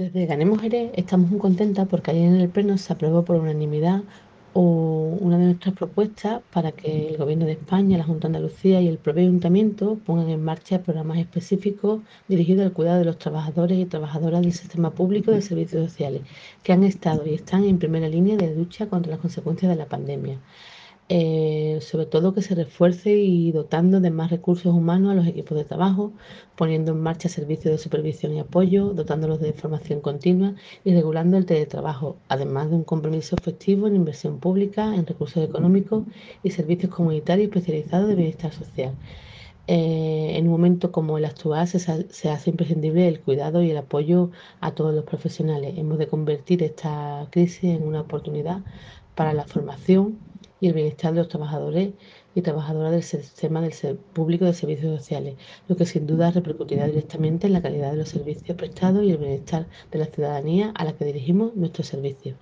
Desde Ganemos Mujeres estamos muy contentas porque ayer en el Pleno se aprobó por unanimidad una de nuestras propuestas para que el Gobierno de España, la Junta de Andalucía y el propio Ayuntamiento pongan en marcha programas específicos dirigidos al cuidado de los trabajadores y trabajadoras del sistema público de servicios sociales que han estado y están en primera línea de lucha contra las consecuencias de la pandemia. Eh, sobre todo que se refuerce y dotando de más recursos humanos a los equipos de trabajo, poniendo en marcha servicios de supervisión y apoyo, dotándolos de formación continua y regulando el teletrabajo, además de un compromiso efectivo en inversión pública, en recursos económicos y servicios comunitarios especializados de bienestar social. Eh, en un momento como el actual se, se, hace imprescindible el cuidado y el apoyo a todos los profesionales. Hemos de convertir esta crisis en una oportunidad para la formación y el bienestar de los trabajadores y trabajadoras del sistema del público de servicios sociales, lo que sin duda repercutirá directamente en la calidad de los servicios prestados y el bienestar de la ciudadanía a la que dirigimos nuestros servicios.